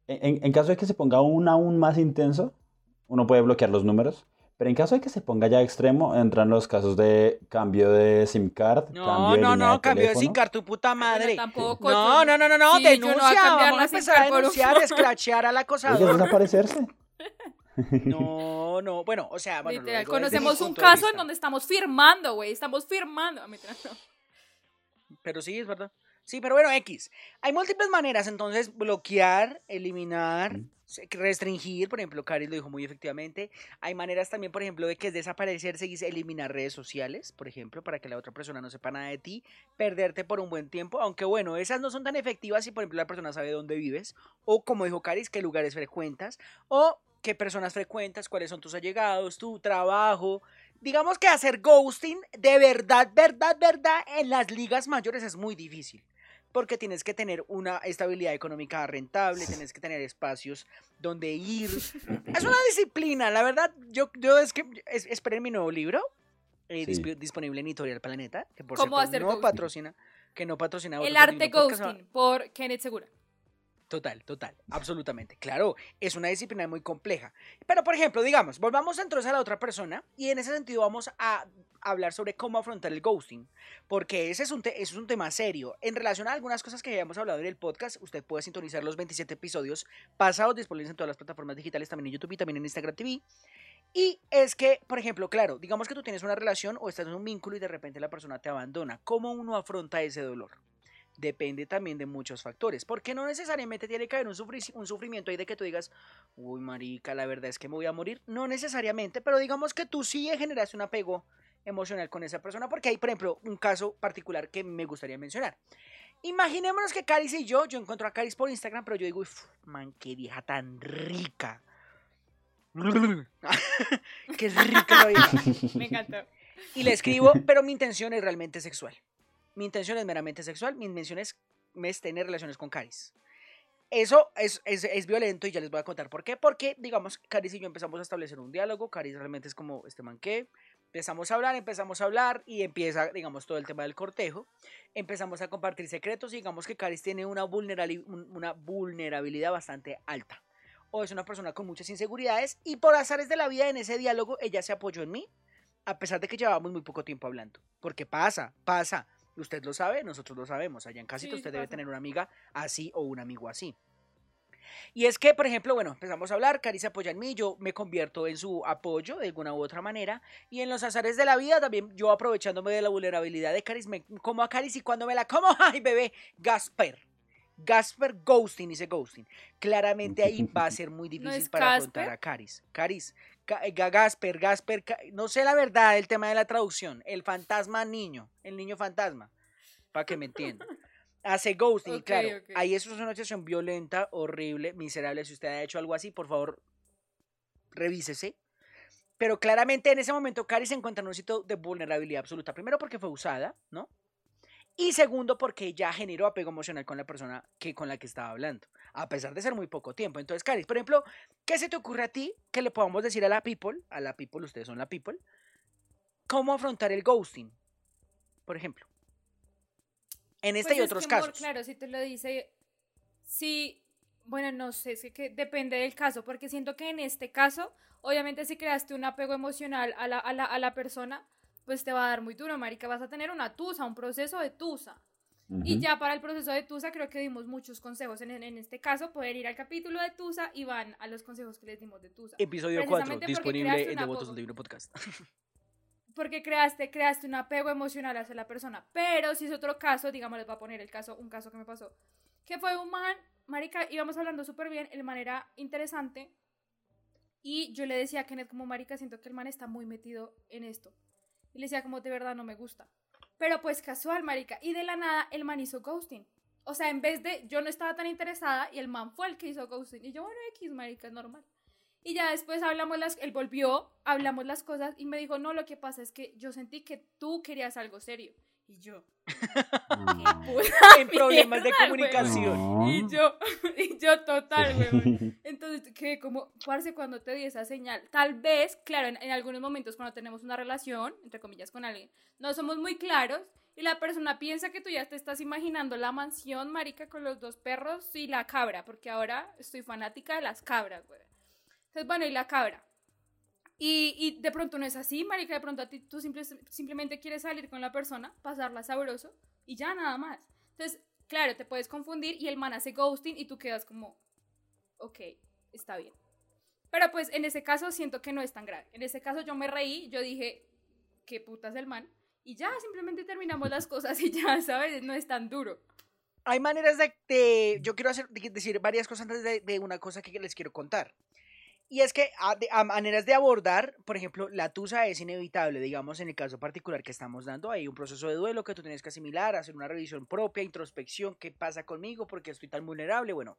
en, en, caso de que se ponga aún, aún más intenso, uno puede bloquear los números. Pero en caso de que se ponga ya extremo, entran los casos de cambio de SIM card. No, cambio no, no, cambio de SIM card, tu puta madre. no, no, no, no, no, denuncia. No vamos a empezar a denunciar, a escrachar al acosador. desaparecerse. No, no, bueno, o sea, bueno, Literal, conocemos un caso en donde estamos firmando, güey, estamos firmando. Pero sí, es verdad. Sí, pero bueno, X. Hay múltiples maneras, entonces, bloquear, eliminar, restringir, por ejemplo, Caris lo dijo muy efectivamente. Hay maneras también, por ejemplo, de que es desaparecerse y eliminar redes sociales, por ejemplo, para que la otra persona no sepa nada de ti, perderte por un buen tiempo, aunque bueno, esas no son tan efectivas si, por ejemplo, la persona sabe dónde vives, o como dijo Caris, qué lugares frecuentas, o qué personas frecuentas, cuáles son tus allegados, tu trabajo. Digamos que hacer ghosting de verdad, verdad, verdad, en las ligas mayores es muy difícil porque tienes que tener una estabilidad económica rentable, tienes que tener espacios donde ir. Es una disciplina, la verdad. Yo, yo es que esperen mi nuevo libro, eh, disponible en Editorial Planeta, que por ¿Cómo cierto no patrocina, que no patrocina. El arte ghosting por Kenneth Segura. Total, total, absolutamente. Claro, es una disciplina muy compleja. Pero, por ejemplo, digamos, volvamos entonces a la otra persona y en ese sentido vamos a hablar sobre cómo afrontar el ghosting, porque ese es un, tema serio. En relación a algunas cosas que ya hablado en el podcast, usted puede sintonizar los 27 episodios pasados disponibles en todas las plataformas digitales, también en YouTube y también en Instagram TV. Y es que, por ejemplo, claro, digamos que tú tienes una relación o estás en un vínculo y de repente la persona te abandona. ¿Cómo uno afronta ese dolor? Depende también de muchos factores, porque no necesariamente tiene que haber un, un sufrimiento ahí de que tú digas, uy, marica, la verdad es que me voy a morir, no necesariamente, pero digamos que tú sí generaste un apego emocional con esa persona, porque hay, por ejemplo, un caso particular que me gustaría mencionar. Imaginémonos que Caris y yo, yo encuentro a Caris por Instagram, pero yo digo, man, qué vieja tan rica. qué rica Me encantó. Y le escribo, pero mi intención es realmente sexual. Mi intención es meramente sexual, mi intención es, tener relaciones con Caris. Eso es, es, violento y ya les voy a contar por qué. Porque, digamos, Caris y yo empezamos a establecer un diálogo. Caris realmente es como este man que empezamos a hablar, empezamos a hablar y empieza, digamos, todo el tema del cortejo. Empezamos a compartir secretos y digamos que Caris tiene una, una vulnerabilidad bastante alta. O es una persona con muchas inseguridades y por azares de la vida en ese diálogo ella se apoyó en mí, a pesar de que llevábamos muy poco tiempo hablando. Porque pasa, pasa. Usted lo sabe, nosotros lo sabemos. Allá en casita usted debe tener una amiga así o un amigo así. Y es que, por ejemplo, bueno, empezamos a hablar, Cari se apoya en mí, yo me convierto en su apoyo de alguna u otra manera. Y en los azares de la vida también yo aprovechándome de la vulnerabilidad de Caris, me como a Caris y cuando me la como, ¡ay, bebé! Gasper. Gasper ghosting, dice ghosting. Claramente ahí va a ser muy difícil para afrontar a Caris. Caris, Gasper, Gasper, no sé la verdad el tema de la traducción. El fantasma niño, el niño fantasma, para que me entiendan. Hace ghosting, claro, ahí eso es una situación violenta, horrible, miserable. Si usted ha hecho algo así, por favor, revísese. Pero claramente en ese momento Caris se encuentra en un sitio de vulnerabilidad absoluta. Primero porque fue usada, ¿no? Y segundo, porque ya generó apego emocional con la persona que, con la que estaba hablando, a pesar de ser muy poco tiempo. Entonces, Caris, por ejemplo, ¿qué se te ocurre a ti que le podamos decir a la people, a la people, ustedes son la people, cómo afrontar el ghosting? Por ejemplo. En este y pues otros casos. claro, si te lo dice, sí, bueno, no sé, es que depende del caso, porque siento que en este caso, obviamente si creaste un apego emocional a la, a la, a la persona, pues te va a dar muy duro, marica, vas a tener una tusa, un proceso de tusa. Y ya para el proceso de Tusa creo que dimos muchos consejos. En, en, este caso, poder ir al capítulo de Tusa y van a los consejos que les dimos de Tusa. Episodio 4, disponible en The Votos del Libro Podcast. Porque creaste, creaste un apego emocional hacia la persona. Pero si es otro caso, digamos, les voy a poner el caso, un caso que me pasó. Que fue un man, marica, íbamos hablando súper bien, el man era interesante. Y yo le decía a Kenneth como, marica, siento que el man está muy metido en esto. Y le decía como, de verdad no me gusta. Pero pues casual, marica. Y de la nada, el man hizo ghosting. O sea, en vez de, yo no estaba tan interesada y el man fue el que hizo ghosting. Y yo, bueno, X, marica, es normal. Y ya después hablamos las, él volvió, hablamos las cosas y me dijo, no, lo que pasa es que yo sentí que tú querías algo serio. Y yo, en problemas de comunicación. Y yo, y yo total, güey. Entonces, que como, parce, cuando te di esa señal, tal vez, claro, en, algunos momentos cuando tenemos una relación, entre comillas, con alguien, no somos muy claros y la persona piensa que tú ya te estás imaginando la mansión, marica, con los dos perros y la cabra, porque ahora estoy fanática de las cabras, güey. Entonces, bueno, y la cabra. Y, y, de pronto no es así, marica, de pronto a ti tú simplemente quieres salir con la persona, pasarla sabroso y ya nada más. Entonces, claro, te puedes confundir y el man hace ghosting y tú quedas como, ok, está bien. Pero pues en ese caso siento que no es tan grave. En ese caso yo me reí, yo dije, qué putas el man. Y ya, simplemente terminamos las cosas y ya, ¿sabes? No es tan duro. Hay maneras de... yo quiero hacer, decir varias cosas antes de, de una cosa que les quiero contar. Y es que a, maneras de abordar, por ejemplo, la tusa es inevitable, digamos, en el caso particular que estamos dando, hay un proceso de duelo que tú tienes que asimilar, hacer una revisión propia, introspección, qué pasa conmigo, porque estoy tan vulnerable, bueno,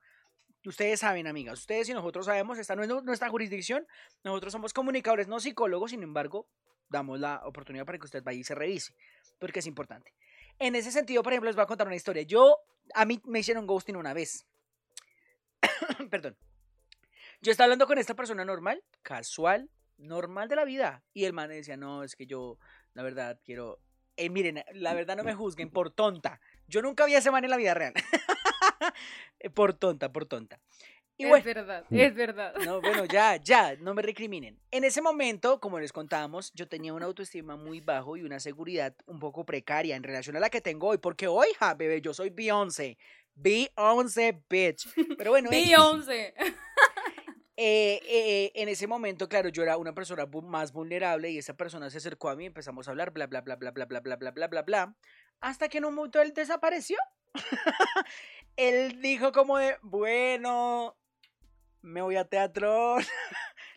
ustedes saben, amigas, ustedes y nosotros sabemos, esta no es nuestra jurisdicción, nosotros somos comunicadores, no psicólogos, sin embargo, damos la oportunidad para que usted vaya y se revise, porque es importante. En ese sentido, por ejemplo, les voy a contar una historia. Yo, a mí me hicieron ghosting una vez. Perdón. Yo estaba hablando con esta persona normal, casual, normal de la vida. Y el man decía, no, es que yo, la verdad, quiero... Eh, miren, la verdad no me juzguen por tonta. Yo nunca vi a ese man en la vida real. por tonta, por tonta. Y es verdad, es verdad. No, bueno, ya, ya, no me recriminen. En ese momento, como les contábamos, yo tenía una autoestima muy bajo y una seguridad un poco precaria en relación a la que tengo hoy, porque hoy, ja, bebé, yo soy Beyoncé. Beyoncé, bitch. Pero bueno. Beyoncé. Eh, eh, en ese momento, claro, yo era una persona más vulnerable y esa persona se acercó a mí, empezamos a hablar, bla, bla, bla, bla, bla, bla, bla, bla, bla, bla, bla, hasta que en un momento él desapareció. él dijo como de, bueno, me voy a teatro.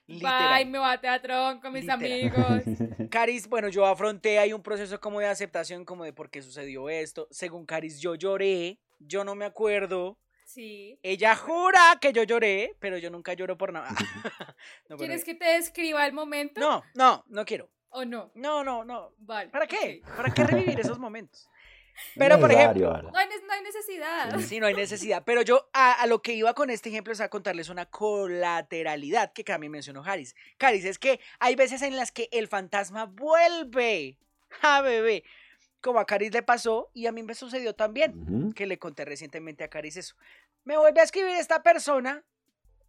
Bye, me voy a teatro con mis amigos. Caris, bueno, yo afronté ahí un proceso como de aceptación, como de por qué sucedió esto. Según Caris, yo lloré, yo no me acuerdo Sí. Ella jura que yo lloré, pero yo nunca lloro por nada. ¿Quieres que te describa el momento? No, no, no quiero. ¿O no? No, no, no. Vale. ¿Para qué? ¿Para qué revivir esos momentos? Pero, por ejemplo. No hay, necesidad. Sí, no hay necesidad. Pero yo a, lo que iba con este ejemplo es a contarles una colateralidad que también mencionó Haris. Haris, es que hay veces en las que el fantasma vuelve. ¡Ja, bebé! Como a Caris le pasó y a mí me sucedió también, que le conté recientemente a Caris eso. Me vuelve a escribir esta persona,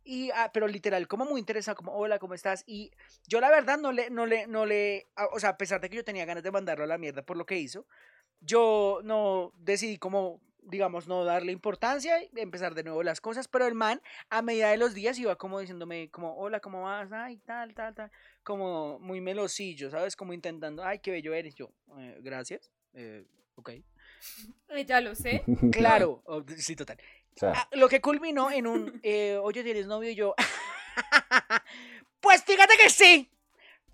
y, ah, pero literal, como muy interesada, como, hola, ¿cómo estás? Y yo la verdad no le, no le, no le, o sea, a pesar de que yo tenía ganas de mandarlo a la mierda por lo que hizo, yo no decidí como, digamos, no darle importancia y empezar de nuevo las cosas, pero el man a medida de los días iba como diciéndome como, hola, ¿cómo vas? Ay, tal, tal, tal, como muy melosillo, ¿sabes? Como intentando, ay, qué bello eres. Yo, eh, gracias. Eh, ok. Eh, ya lo sé. Claro, oh, sí, total. Ah, lo que culminó en un, eh, oye, ¿tienes novio? Y yo, pues fíjate que sí.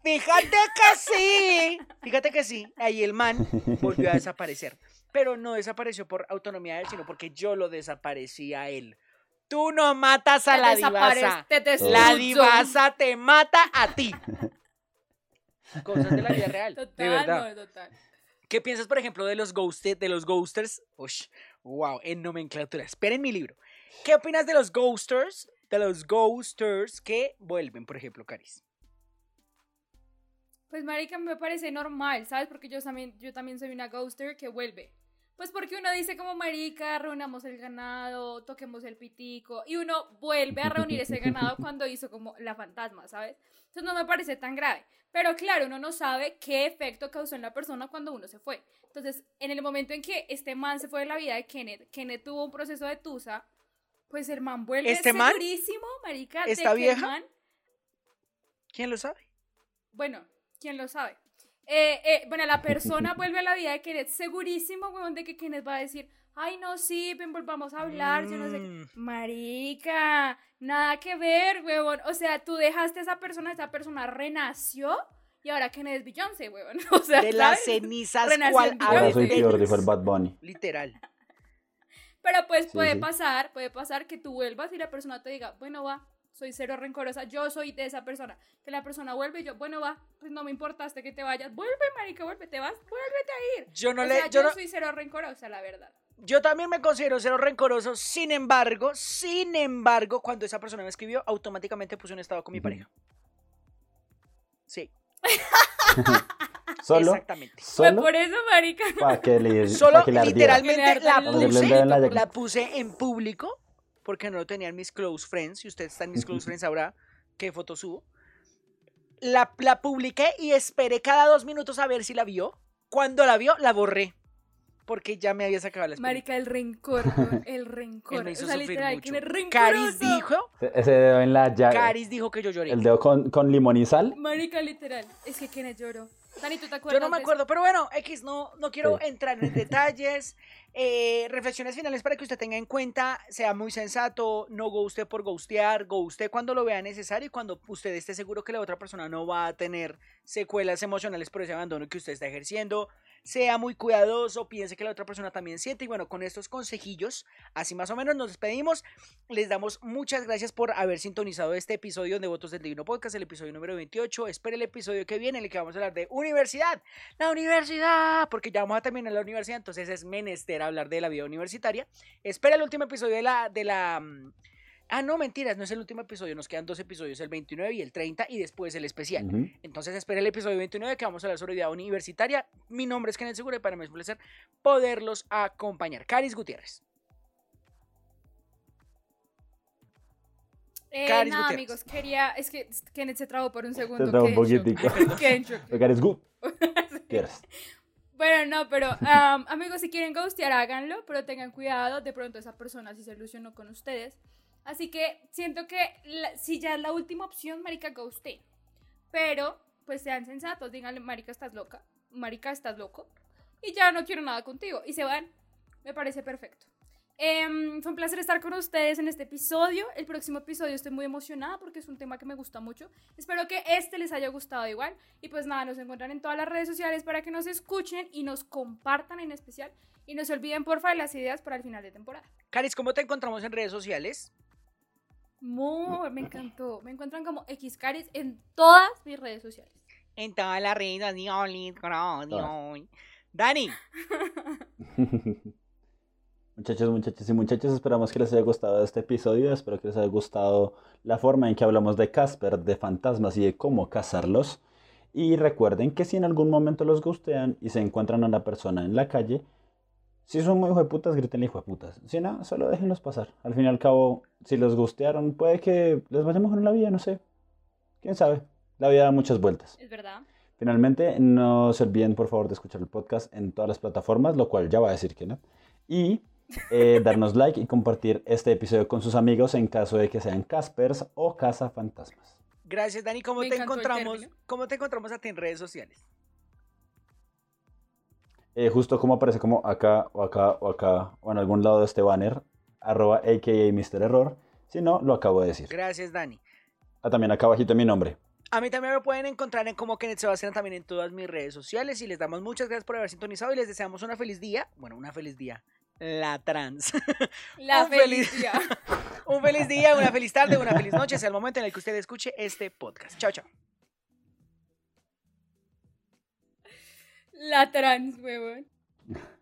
Fíjate que sí. Fíjate que sí. Ahí el man volvió a desaparecer. Pero no desapareció por autonomía de él, sino porque yo lo desaparecí a él. Tú no matas a la divasa. la divasa te mata a ti. Cosas de la vida real. Total, de verdad. total. ¿Qué piensas, por ejemplo, de los, ghosted, de los ghosters? Ush, wow, en nomenclatura. Esperen mi libro. ¿Qué opinas de los ghosters? De los ghosters que vuelven, por ejemplo, Caris. Pues, marica, me parece normal, ¿sabes? Porque yo también, yo también soy una ghoster que vuelve. Pues porque uno dice como marica, reunamos el ganado, toquemos el pitico, y uno vuelve a reunir ese ganado cuando hizo como la fantasma, ¿sabes? Entonces no me parece tan grave. Pero claro, uno no sabe qué efecto causó en la persona cuando uno se fue. Entonces, en el momento en que este man se fue de la vida de Kenneth, Kenneth tuvo un proceso de tusa, pues el man vuelve ¿Este segurísimo, marica, ¿Está vieja? ¿Quién lo sabe? Bueno, ¿quién lo sabe? Eh, eh, bueno, la persona vuelve a la vida de Kenneth segurísimo, weón, de que Kenneth va a decir, ay, no, sí, ven, volvamos a hablar, yo no sé. Mm. Marica, nada que ver, weón. O sea, tú dejaste a esa persona, esa persona renació y ahora Kenneth es Beyoncé, weón. O sea, de las cenizas, cual Ahora soy peor, dijo el Bad Bunny. Literal. Pero pues puede pasar, puede pasar que tú vuelvas y la persona te diga, bueno, va, soy cero rencorosa, yo soy de esa persona. Que la persona vuelve y yo, bueno, va, pues no me importaste que te vayas. Vuelve, marica, vuelve, te vas, vuélvete a ir. Yo no o le. Sea, yo, yo soy cero rencorosa, la verdad. Yo también me considero cero rencoroso, sin embargo, sin embargo, cuando esa persona me escribió, automáticamente puse un estado con mi pareja. Sí. ¿Solo? Exactamente. ¿Solo? Pues por eso, marica. Para que le, Solo que le literalmente la puse, la puse en público porque no lo tenían mis close friends. Si ustedes están en mis close friends, sabrá qué foto subo. La, la publiqué y esperé cada dos minutos a ver si la vio. Cuando la vio, la borré. Porque ya me había sacado la Marica, el rencor, el rencor. Él me hizo o sea, sufrir literal, mucho. Caris dijo. Ese dedo en la llave. Caris dijo que yo lloré. El dedo con, con limón y sal. Marica, literal. Es que quienes lloró. Dani, ¿tú te acuerdas? Yo no me acuerdo, pero bueno, X, no, no quiero entrar en detalles. Eh, reflexiones finales para que usted tenga en cuenta, sea muy sensato, no go usted por ghostear, go usted cuando lo vea necesario y cuando usted esté seguro que la otra persona no va a tener secuelas emocionales por ese abandono que usted está ejerciendo sea muy cuidadoso, piense que la otra persona también siente. Y bueno, con estos consejillos, así más o menos nos despedimos. Les damos muchas gracias por haber sintonizado este episodio de Votos del Divino Podcast, el episodio número 28. Espere el episodio que viene en el que vamos a hablar de universidad. La universidad, porque ya vamos a terminar la universidad, entonces es menester hablar de la vida universitaria. Espera el último episodio de la... De la mm, Ah, no, mentiras, no es el último episodio, nos quedan dos episodios, el 29 y el 30 y después el especial. Entonces espera el episodio 29 que vamos a hablar sobre vida universitaria. Mi nombre es Kenneth Segura y para mí es un placer poderlos acompañar. Caris Gutiérrez. Eh, Caris nada, amigos, quería. Es que Kenneth se trabó por un segundo. Se trabó un poquitico. Caris Gutiérrez. Bueno, no, pero amigos, si quieren ghostear, háganlo, pero tengan cuidado. De pronto esa persona si se ilusionó con ustedes. Así que siento que si ya es la última opción, marica, usted. Pero, pues sean sensatos, díganle, marica, estás loca, marica, estás loco. Y ya no quiero nada contigo. Y se van. Me parece perfecto. Em, fue un placer estar con ustedes en este episodio. El próximo episodio estoy muy emocionada porque es un tema que me gusta mucho. Espero que este les haya gustado igual. Y pues nada, nos encuentran en todas las redes sociales para que nos escuchen y nos compartan en especial. Y no se olviden, porfa, de las ideas para el final de temporada. Caris, ¿cómo te encontramos en redes sociales? Muy, me encantó. Me encuentran como Xcaris en todas mis redes sociales. En todas las redes Dani. Muchachos, muchachos y muchachas, esperamos que les haya gustado este episodio. Espero que les haya gustado la forma en que hablamos de Casper, de fantasmas y de cómo cazarlos. Y recuerden que si en algún momento los gustean y se encuentran a una persona en la calle, si son muy hijueputas, griten hijueputas. Si no, solo déjenlos pasar. Al fin y al cabo, si los gustearon, puede que les vaya mejor en la vida, no sé. ¿Quién sabe? La vida da muchas vueltas. Es verdad. Finalmente, no se olviden, por favor, de escuchar el podcast en todas las plataformas, lo cual ya va a decir que no. Y eh, darnos like y compartir este episodio con sus amigos en caso de que sean Caspers o Fantasmas. Gracias, Dani. ¿Cómo te encontramos? ¿Cómo te encontramos a ti en redes sociales? Eh, justo como aparece como acá o acá o acá o en algún lado de este banner, arroba aka Mr. Error. Si no, lo acabo de decir. Gracias, Dani. Ah, también acá abajito mi nombre. A mí también me pueden encontrar en como Kenneth Sebastián también en todas mis redes sociales y les damos muchas gracias por haber sintonizado y les deseamos una feliz día. Bueno, una feliz día. La trans. La feliz, día. un feliz día, una feliz tarde, una feliz noche. Es el momento en el que usted escuche este podcast. Chao, chao. La trans, weón.